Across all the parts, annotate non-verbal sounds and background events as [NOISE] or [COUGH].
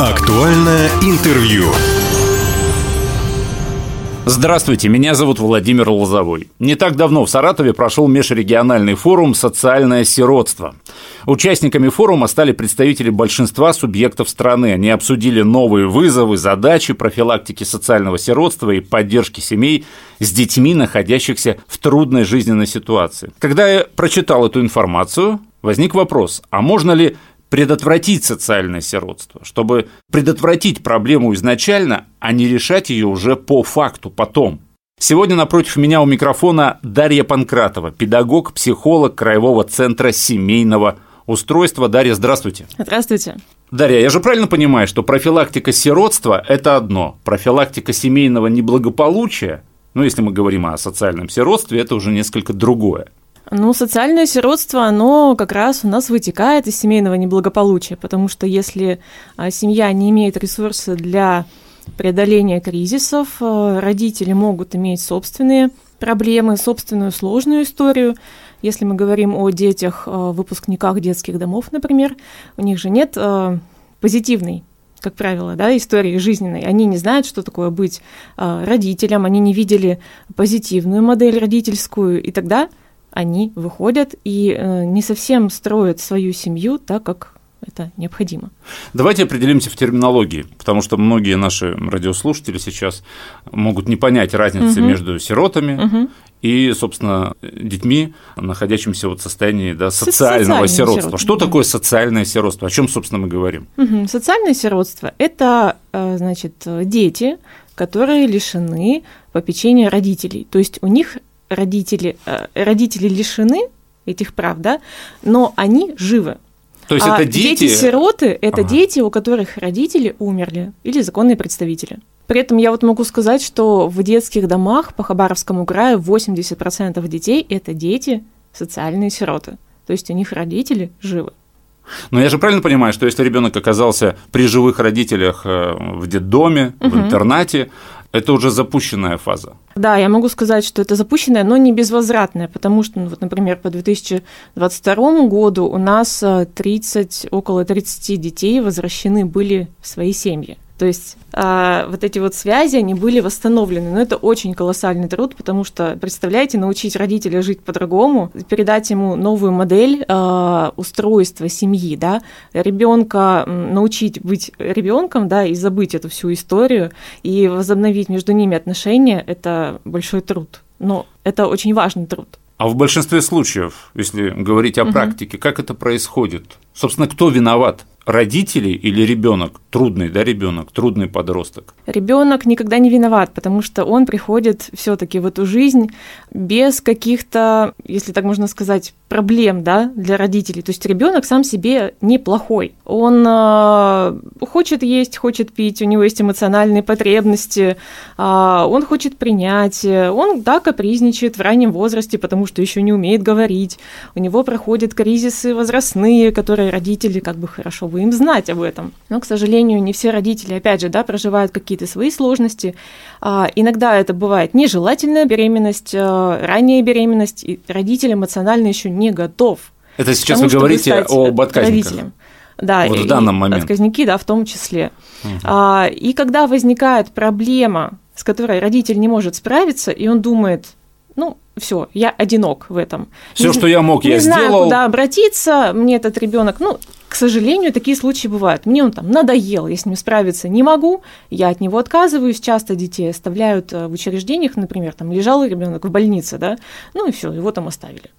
Актуальное интервью. Здравствуйте, меня зовут Владимир Лозовой. Не так давно в Саратове прошел межрегиональный форум «Социальное сиротство». Участниками форума стали представители большинства субъектов страны. Они обсудили новые вызовы, задачи профилактики социального сиротства и поддержки семей с детьми, находящихся в трудной жизненной ситуации. Когда я прочитал эту информацию, возник вопрос, а можно ли предотвратить социальное сиротство, чтобы предотвратить проблему изначально, а не решать ее уже по факту потом. Сегодня напротив меня у микрофона Дарья Панкратова, педагог, психолог Краевого центра семейного устройства. Дарья, здравствуйте. Здравствуйте. Дарья, я же правильно понимаю, что профилактика сиротства – это одно, профилактика семейного неблагополучия, ну, если мы говорим о социальном сиротстве, это уже несколько другое. Ну, социальное сиротство, оно как раз у нас вытекает из семейного неблагополучия, потому что если а, семья не имеет ресурса для преодоления кризисов, а, родители могут иметь собственные проблемы, собственную сложную историю. Если мы говорим о детях, а, выпускниках детских домов, например, у них же нет позитивной как правило, да, истории жизненной. Они не знают, что такое быть родителем, они не видели позитивную модель родительскую, и тогда они выходят и э, не совсем строят свою семью так, как это необходимо. Давайте определимся в терминологии, потому что многие наши радиослушатели сейчас могут не понять разницы угу. между сиротами угу. и, собственно, детьми, находящимися вот в состоянии да, социального сиротства. сиротства. Что да. такое социальное сиротство? О чем, собственно, мы говорим? Угу. Социальное сиротство – это, э, значит, дети, которые лишены попечения родителей. То есть у них родители, э, родители лишены этих прав, да, но они живы. То есть а это дети? Дети-сироты – это ага. дети, у которых родители умерли или законные представители. При этом я вот могу сказать, что в детских домах по Хабаровскому краю 80% детей – это дети социальные сироты. То есть у них родители живы. Но я же правильно понимаю, что если ребенок оказался при живых родителях э, в детдоме, угу. в интернате, это уже запущенная фаза. Да, я могу сказать, что это запущенная, но не безвозвратная, потому что, ну, вот, например, по 2022 году у нас 30, э, около 30 детей возвращены были в свои семьи. То есть а, вот эти вот связи, они были восстановлены. Но это очень колоссальный труд, потому что, представляете, научить родителя жить по-другому, передать ему новую модель а, устройства семьи, да, ребенка научить быть ребенком, да, и забыть эту всю историю, и возобновить между ними отношения, это большой труд. Но это очень важный труд. А в большинстве случаев, если говорить о угу. практике, как это происходит? Собственно, кто виноват? Родители или ребенок, трудный, да, ребенок, трудный подросток? Ребенок никогда не виноват, потому что он приходит все-таки в эту жизнь без каких-то, если так можно сказать, проблем, да, для родителей. То есть ребенок сам себе неплохой. Он э, хочет есть, хочет пить, у него есть эмоциональные потребности, э, он хочет принять, он, да, капризничает в раннем возрасте, потому что еще не умеет говорить. У него проходят кризисы возрастные, которые родители как бы хорошо бы им знать об этом. Но, к сожалению, не все родители, опять же, да, проживают какие-то свои сложности. А, иногда это бывает нежелательная беременность, а, ранняя беременность, и родитель эмоционально еще не готов. Это сейчас тому, вы говорите об отказниках. Родителям. Да, вот в данном моменте. Отказники, да, в том числе. Угу. А, и когда возникает проблема, с которой родитель не может справиться, и он думает, ну, все, я одинок в этом. Все, что я мог, я не сделал. Не знаю, куда обратиться, мне этот ребенок, ну, к сожалению, такие случаи бывают. Мне он там надоел, я с ним справиться не могу, я от него отказываюсь. Часто детей оставляют э, в учреждениях, например, там лежал ребенок в больнице, да, ну и все, его там оставили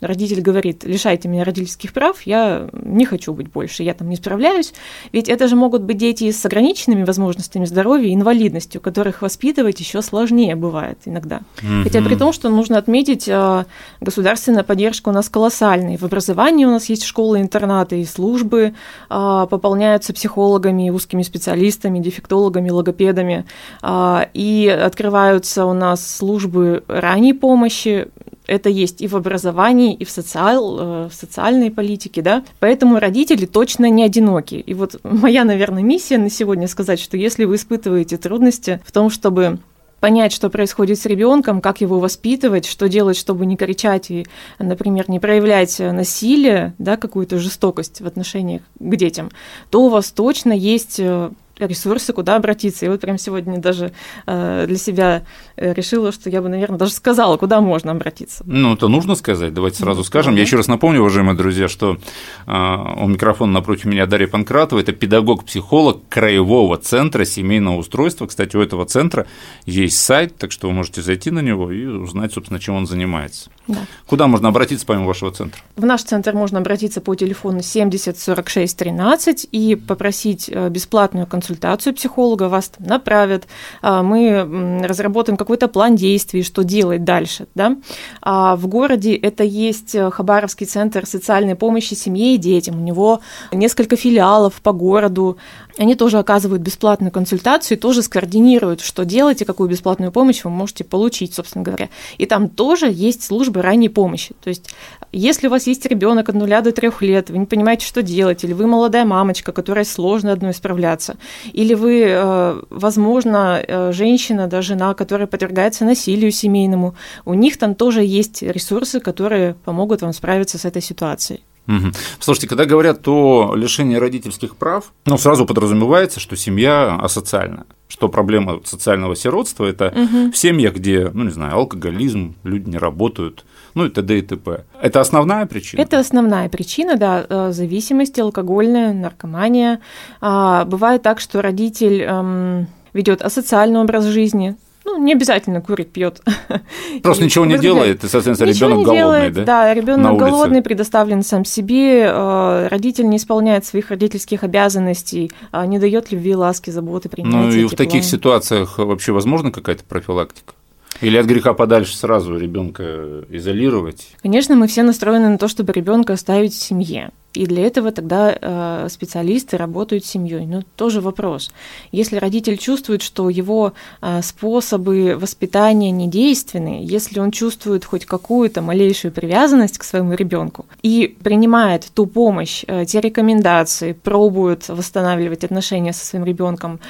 родитель говорит, лишайте меня родительских прав, я не хочу быть больше, я там не справляюсь. Ведь это же могут быть дети с ограниченными возможностями здоровья, инвалидностью, которых воспитывать еще сложнее бывает иногда. Mm-hmm. Хотя при том, что нужно отметить, э, государственная поддержка у нас колоссальная. В образовании у нас есть школы-интернаты и службы, э, пополняются психологами, узкими специалистами, дефектологами, логопедами, э, и открываются у нас службы ранней помощи, это есть и в образовании, и в, социал, э, в социальной политике, да, поэтому родители точно не одиноки. И вот [LAUGHS] моя, наверное, миссия на сегодня сказать, что если вы испытываете трудности в том, чтобы понять, что происходит с ребенком, как его воспитывать, что делать, чтобы не кричать и, например, не проявлять насилие, да, какую-то жестокость в отношениях к детям, то у вас точно есть э, ресурсы, куда обратиться. И вот прям сегодня даже э, для себя э, решила, что я бы, наверное, даже сказала, куда можно обратиться. Ну, это нужно сказать, давайте сразу ну, скажем. Я еще раз напомню, уважаемые друзья, что э, у микрофона напротив меня Дарья Панкратова, это педагог-психолог Краевого центра семейного устройства. Кстати, у этого центра есть сайт, так что вы можете зайти на него и узнать, собственно, чем он занимается. Да. Куда можно обратиться помимо вашего центра? В наш центр можно обратиться по телефону 70 46 13 и попросить бесплатную консультацию консультацию психолога, вас там направят, а, мы разработаем какой-то план действий, что делать дальше. Да? А в городе это есть э, Хабаровский центр социальной помощи семье и детям. У него несколько филиалов по городу. Они тоже оказывают бесплатную консультацию и тоже скоординируют, что делать и какую бесплатную помощь вы можете получить, собственно говоря. И там тоже есть службы ранней помощи. То есть, если у вас есть ребенок от нуля до трех лет, вы не понимаете, что делать, или вы молодая мамочка, которой сложно одной справляться, или вы, э, возможно, э, женщина, да, жена, которая подвергается насилию семейному, у них там тоже есть ресурсы, которые помогут вам справиться с этой ситуацией. Угу. Слушайте, когда говорят о лишении родительских прав, ну, сразу подразумевается, что семья асоциальная что проблема социального сиротства – это угу. в семьях, где, ну, не знаю, алкоголизм, люди не работают, ну и т.д. и т.п. Это основная причина? Это основная причина, да, э, зависимость, алкогольная, наркомания. А, бывает так, что родитель эм, ведет асоциальный образ жизни, ну, не обязательно курит, пьет. [LAUGHS] Просто ничего не делает, и, соответственно, ребенок голодный, делает, да? Да, ребенок голодный, предоставлен сам себе, э, родитель не исполняет своих родительских обязанностей, а не дает любви, ласки, заботы, принятия. Ну и в таких ситуациях вообще возможна какая-то профилактика? Или от греха подальше сразу ребенка изолировать? Конечно, мы все настроены на то, чтобы ребенка оставить в семье. И для этого тогда э, специалисты работают с семьей. Но тоже вопрос. Если родитель чувствует, что его э, способы воспитания недейственны, если он чувствует хоть какую-то малейшую привязанность к своему ребенку и принимает ту помощь, э, те рекомендации, пробует восстанавливать отношения со своим ребенком,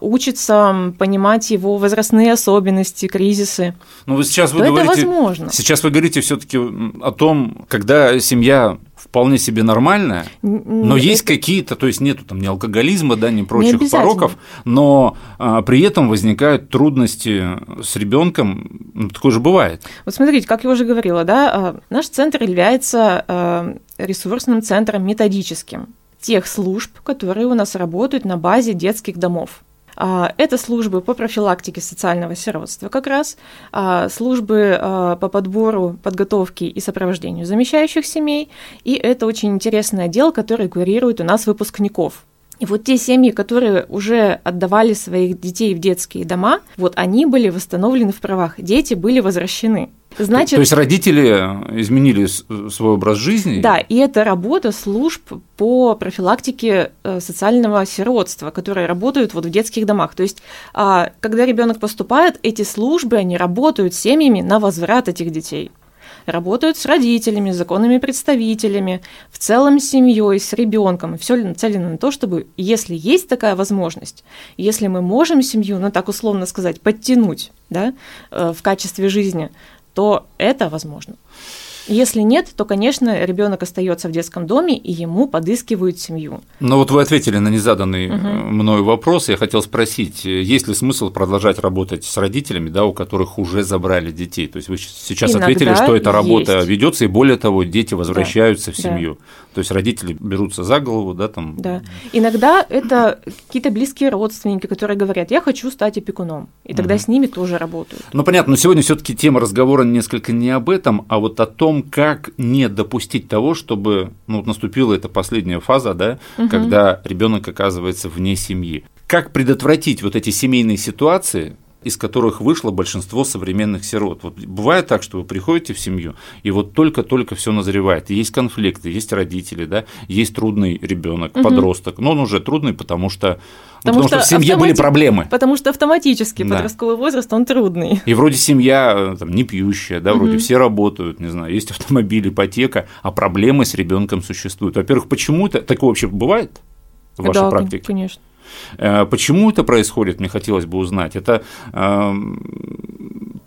учится понимать его возрастные особенности, кризисы, ну, вы сейчас вы говорите, это возможно. Сейчас вы говорите все-таки о том, когда семья вполне себе нормальная, но есть какие-то, то есть нету там ни алкоголизма, да, ни прочих не пороков, но а, при этом возникают трудности с ребенком, ну, такое же бывает. Вот смотрите, как я уже говорила, да, а, наш центр является а, ресурсным центром методическим тех служб, которые у нас работают на базе детских домов. А, это службы по профилактике социального сиротства как раз, а, службы а, по подбору, подготовке и сопровождению замещающих семей, и это очень интересный отдел, который курирует у нас выпускников. И вот те семьи, которые уже отдавали своих детей в детские дома, вот они были восстановлены в правах, дети были возвращены. Значит, то есть родители изменили свой образ жизни? Да, и это работа служб по профилактике э, социального сиротства, которые работают вот в детских домах. То есть, а, когда ребенок поступает, эти службы, они работают семьями на возврат этих детей работают с родителями, законными представителями, в целом с семьей, с ребенком. Все нацелено на то, чтобы, если есть такая возможность, если мы можем семью, ну так условно сказать, подтянуть да, э, в качестве жизни, то это возможно. Если нет, то, конечно, ребенок остается в детском доме, и ему подыскивают семью. Но вот вы ответили на незаданный угу. мною вопрос. Я хотел спросить, есть ли смысл продолжать работать с родителями, да, у которых уже забрали детей? То есть вы сейчас Иногда ответили, что эта работа ведется, и более того, дети возвращаются да. в семью. Да. То есть родители берутся за голову, да, там. Да. Иногда это какие-то близкие родственники, которые говорят, я хочу стать опекуном, и тогда угу. с ними тоже работают. Ну понятно, но сегодня все-таки тема разговора несколько не об этом, а вот о том, том, как не допустить того, чтобы ну, наступила эта последняя фаза, да, угу. когда ребенок оказывается вне семьи. Как предотвратить вот эти семейные ситуации, из которых вышло большинство современных сирот. Вот бывает так, что вы приходите в семью, и вот только-только все назревает. Есть конфликты, есть родители, да, есть трудный ребенок, угу. подросток. Но он уже трудный, потому что Потому, потому что, что в семье автомати... были проблемы. Потому что автоматически да. подростковый возраст, он трудный. И вроде семья э, там, не пьющая, да, вроде угу. все работают, не знаю, есть [LAUGHS] автомобиль, ипотека, а проблемы с ребенком существуют. Во-первых, почему-то такое вообще бывает в вашей да, практике? конечно. Э, почему это происходит, мне хотелось бы узнать. Это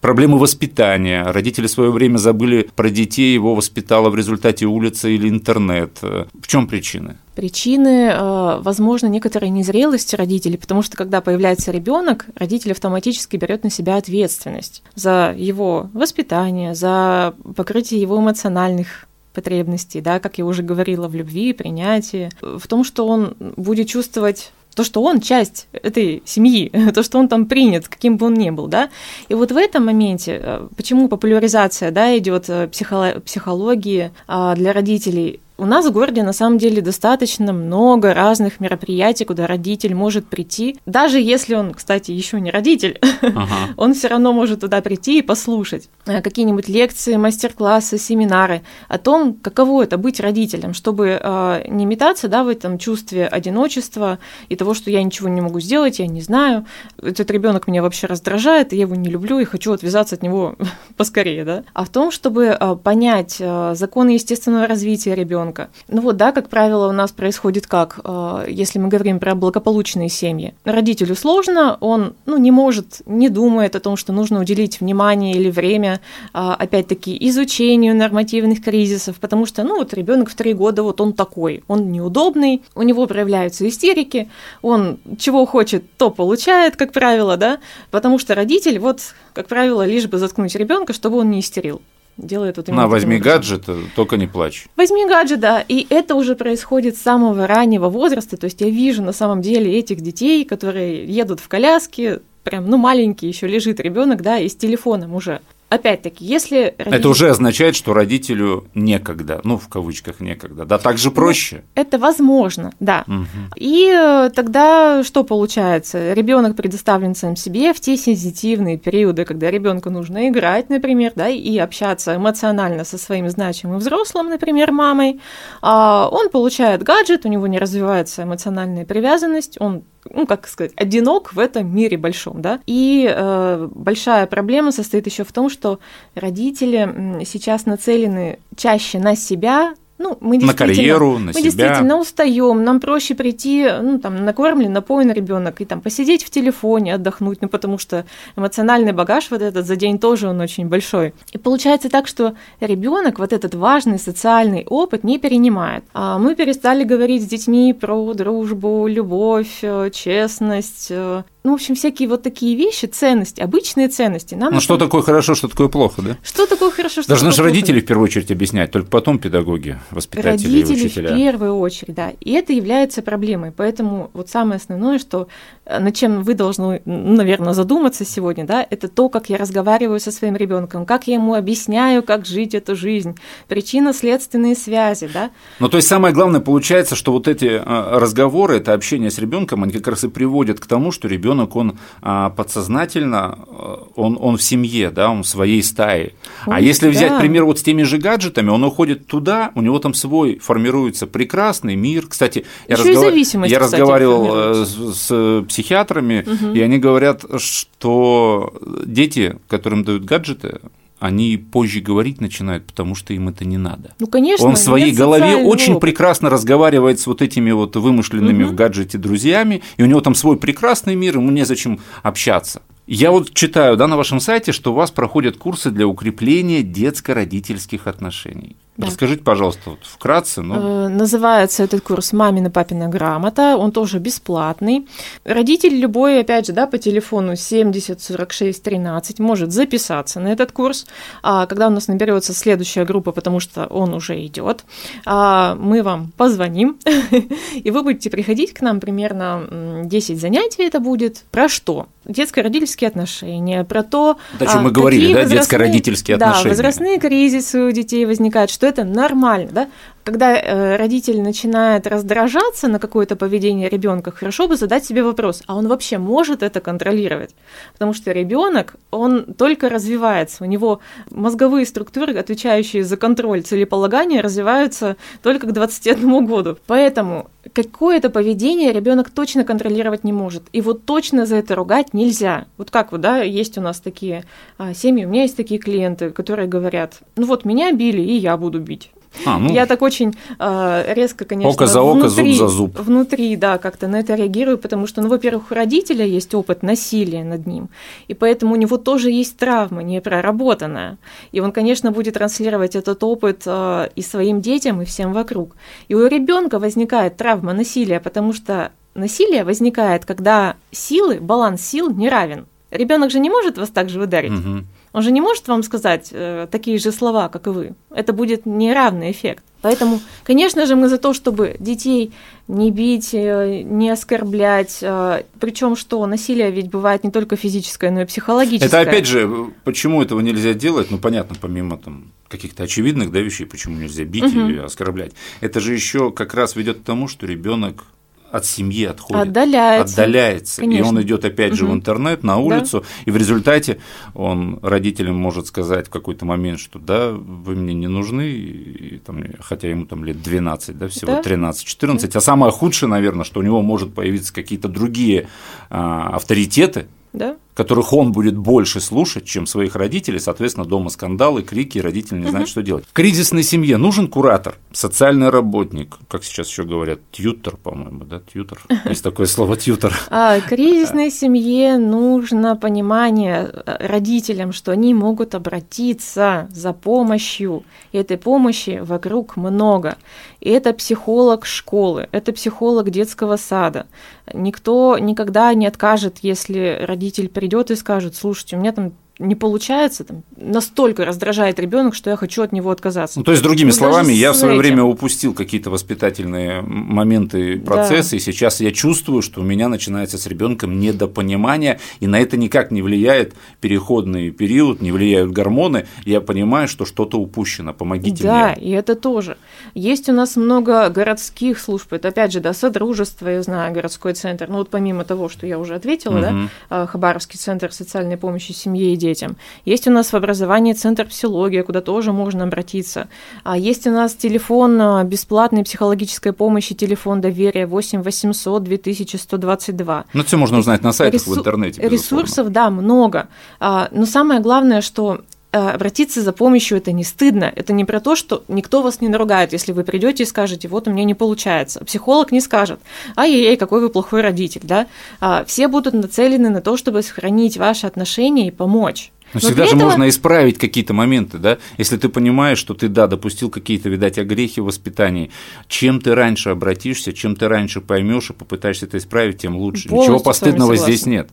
проблемы воспитания. Родители в свое время забыли про детей, его воспитала в результате улица или интернет. В чем причины? Причины, э, возможно, некоторой незрелости родителей, потому что когда появляется ребенок, родитель автоматически берет на себя ответственность за его воспитание, за покрытие его эмоциональных потребностей, да, как я уже говорила, в любви, принятии, в том, что он будет чувствовать то, что он часть этой семьи, [LAUGHS] то, что он там принят, каким бы он ни был, да. И вот в этом моменте, э, почему популяризация, да, идет э, психологии а, для родителей, у нас в городе на самом деле достаточно много разных мероприятий, куда родитель может прийти. Даже если он, кстати, еще не родитель, ага. [LAUGHS] он все равно может туда прийти и послушать э, какие-нибудь лекции, мастер-классы, семинары о том, каково это быть родителем, чтобы э, не метаться да, в этом чувстве одиночества и того, что я ничего не могу сделать, я не знаю, этот ребенок меня вообще раздражает, и я его не люблю и хочу отвязаться от него [LAUGHS] поскорее, да, а в том, чтобы э, понять э, законы естественного развития ребенка ребенка. Ну вот, да, как правило, у нас происходит как, э, если мы говорим про благополучные семьи. Родителю сложно, он ну, не может, не думает о том, что нужно уделить внимание или время, а, опять-таки, изучению нормативных кризисов, потому что, ну вот ребенок в три года, вот он такой, он неудобный, у него проявляются истерики, он чего хочет, то получает, как правило, да, потому что родитель, вот, как правило, лишь бы заткнуть ребенка, чтобы он не истерил делает вот именно. На, возьми гаджет, только не плачь. Возьми гаджет, да. И это уже происходит с самого раннего возраста. То есть я вижу на самом деле этих детей, которые едут в коляске, прям, ну, маленький еще лежит ребенок, да, и с телефоном уже опять-таки, если родитель... Это уже означает, что родителю некогда, ну, в кавычках некогда, да, так же ну, проще? Ну, это возможно, да. Угу. И э, тогда что получается? Ребенок предоставлен сам себе в те сенситивные периоды, когда ребенку нужно играть, например, да, и общаться эмоционально со своим значимым взрослым, например, мамой. А он получает гаджет, у него не развивается эмоциональная привязанность, он ну, как сказать, одинок в этом мире большом, да. И э, большая проблема состоит еще в том, что родители сейчас нацелены чаще на себя, ну, мы на карьеру, на мы себя. действительно устаем, нам проще прийти, ну, там, накормлен, напоен ребенок и там посидеть в телефоне, отдохнуть, ну, потому что эмоциональный багаж вот этот за день тоже он очень большой. И получается так, что ребенок вот этот важный социальный опыт не перенимает. А мы перестали говорить с детьми про дружбу, любовь, э, честность, э, ну, в общем, всякие вот такие вещи, ценности, обычные ценности. Нам ну, что такое хорошо, что такое плохо, да? Что такое хорошо, что Должны же родители в первую очередь объяснять, только потом педагоги, воспитатели родители и учителя. в первую очередь, да. И это является проблемой. Поэтому вот самое основное, что э, над чем вы должны, наверное, задуматься сегодня, да, это то, как я разговариваю со своим ребенком, как я ему объясняю, как жить эту жизнь, причинно-следственные связи, да. Ну, то есть самое главное получается, что вот эти э, разговоры, это общение с ребенком, они как раз и приводят к тому, что ребенок ребенок, он а, подсознательно, э, он, он в семье, да, он в своей стае. А он, а если взять да. пример вот с теми же гаджетами, он уходит туда, у него там свой формируется прекрасный мир. Кстати, я, разговар... я кстати, разговаривал э, с, с психиатрами, угу. и они говорят, что дети, которым дают гаджеты, они позже говорить начинают, потому что им это не надо. Ну, конечно. Он в своей голове очень опыт. прекрасно разговаривает с вот этими вот вымышленными угу. в гаджете друзьями, и у него там свой прекрасный мир, ему незачем общаться. Я вот читаю да, на вашем сайте, что у вас проходят курсы для укрепления детско-родительских отношений. Да. Расскажите, пожалуйста, вот вкратце. Но... Э, называется этот курс «Мамина папина грамота». Он тоже бесплатный. Родитель любой, опять же, да, по телефону 70 46 13 может записаться на этот курс. А когда у нас наберется следующая группа, потому что он уже идет, а мы вам позвоним, [LAUGHS] и вы будете приходить к нам примерно 10 занятий это будет. Про что? Детско-родительские отношения, про то, о чем мы говорили, да, детско-родительские отношения. Да, возрастные кризисы у детей возникают, что это нормально, да? Когда э, родитель начинает раздражаться на какое-то поведение ребенка, хорошо бы задать себе вопрос, а он вообще может это контролировать? Потому что ребенок, он только развивается, у него мозговые структуры, отвечающие за контроль целеполагания, развиваются только к 21 году. Поэтому какое-то поведение ребенок точно контролировать не может. И вот точно за это ругать нельзя. Вот как вот, да, есть у нас такие а, семьи, у меня есть такие клиенты, которые говорят, ну вот меня били, и я буду бить. А, ну... Я так очень э, резко, конечно, око за око, внутри, зуб за зуб. Внутри, да, как-то на это реагирую, потому что, ну, во-первых, у родителя есть опыт насилия над ним, и поэтому у него тоже есть травма не проработанная. И он, конечно, будет транслировать этот опыт э, и своим детям, и всем вокруг. И у ребенка возникает травма насилия, потому что насилие возникает, когда силы, баланс сил не равен. Ребенок же не может вас так же ударить. Угу. Он же не может вам сказать э, такие же слова, как и вы. Это будет неравный эффект. Поэтому, конечно же, мы за то, чтобы детей не бить, э, не оскорблять. Э, Причем что насилие ведь бывает не только физическое, но и психологическое. Это опять же, почему этого нельзя делать? Ну, понятно, помимо там каких-то очевидных да, вещей, почему нельзя бить угу. и оскорблять. Это же еще как раз ведет к тому, что ребенок от семьи отходит, отдаляется, отдаляется и он идет опять же угу. в интернет, на улицу, да. и в результате он родителям может сказать в какой-то момент, что да, вы мне не нужны, и, там, хотя ему там лет 12, да, всего да. 13-14, да. а самое худшее, наверное, что у него может появиться какие-то другие а, авторитеты, да? Которых он будет больше слушать, чем своих родителей, соответственно, дома скандалы, крики, родители не знают, что делать. В кризисной семье нужен куратор, социальный работник, как сейчас еще говорят, тьютер, по-моему, да, тьютер, есть такое слово тьютер. [LAUGHS] А, кризисной семье нужно понимание э, родителям, что они могут обратиться за помощью, и этой помощи вокруг много. И это психолог школы, это психолог детского сада. Никто никогда не откажет, если родитель придет и скажет, слушайте, у меня там не получается, там, настолько раздражает ребенок, что я хочу от него отказаться. Ну, то есть, другими ну, словами, я в свое этим. время упустил какие-то воспитательные моменты, процессы, да. и сейчас я чувствую, что у меня начинается с ребенком недопонимание, и на это никак не влияет переходный период, не влияют гормоны. Я понимаю, что что-то упущено. Помогите да, мне. Да, и это тоже. Есть у нас много городских служб. Это опять же, да, Содружество, я знаю, городской центр. Ну, вот помимо того, что я уже ответила, угу. да, а, Хабаровский центр социальной помощи семье и детям детям. Есть у нас в образовании центр психологии, куда тоже можно обратиться. А есть у нас телефон а, бесплатной психологической помощи, телефон доверия 8 800 2122. Ну, все можно узнать на сайтах Ресу... в интернете. Безусловно. Ресурсов, да, много. А, но самое главное, что обратиться за помощью это не стыдно. Это не про то, что никто вас не наругает, если вы придете и скажете, вот у меня не получается. Психолог не скажет, ай-яй-яй, какой вы плохой родитель, да. А, все будут нацелены на то, чтобы сохранить ваши отношения и помочь. Но, Но всегда же этого... можно исправить какие-то моменты, да? Если ты понимаешь, что ты, да, допустил какие-то, видать, огрехи в воспитании, чем ты раньше обратишься, чем ты раньше поймешь и попытаешься это исправить, тем лучше. Полностью Ничего постыдного здесь нет.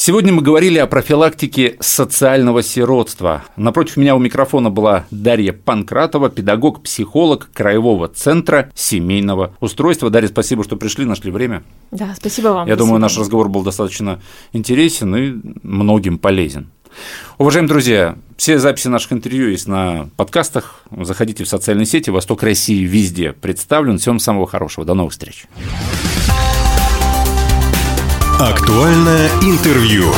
Сегодня мы говорили о профилактике социального сиротства. Напротив меня у микрофона была Дарья Панкратова, педагог-психолог Краевого центра семейного устройства. Дарья, спасибо, что пришли, нашли время. Да, спасибо вам. Я спасибо. думаю, наш разговор был достаточно интересен и многим полезен. Уважаемые друзья, все записи наших интервью есть на подкастах. Заходите в социальные сети. Восток России везде представлен. Всем самого хорошего. До новых встреч. Актуальное интервью.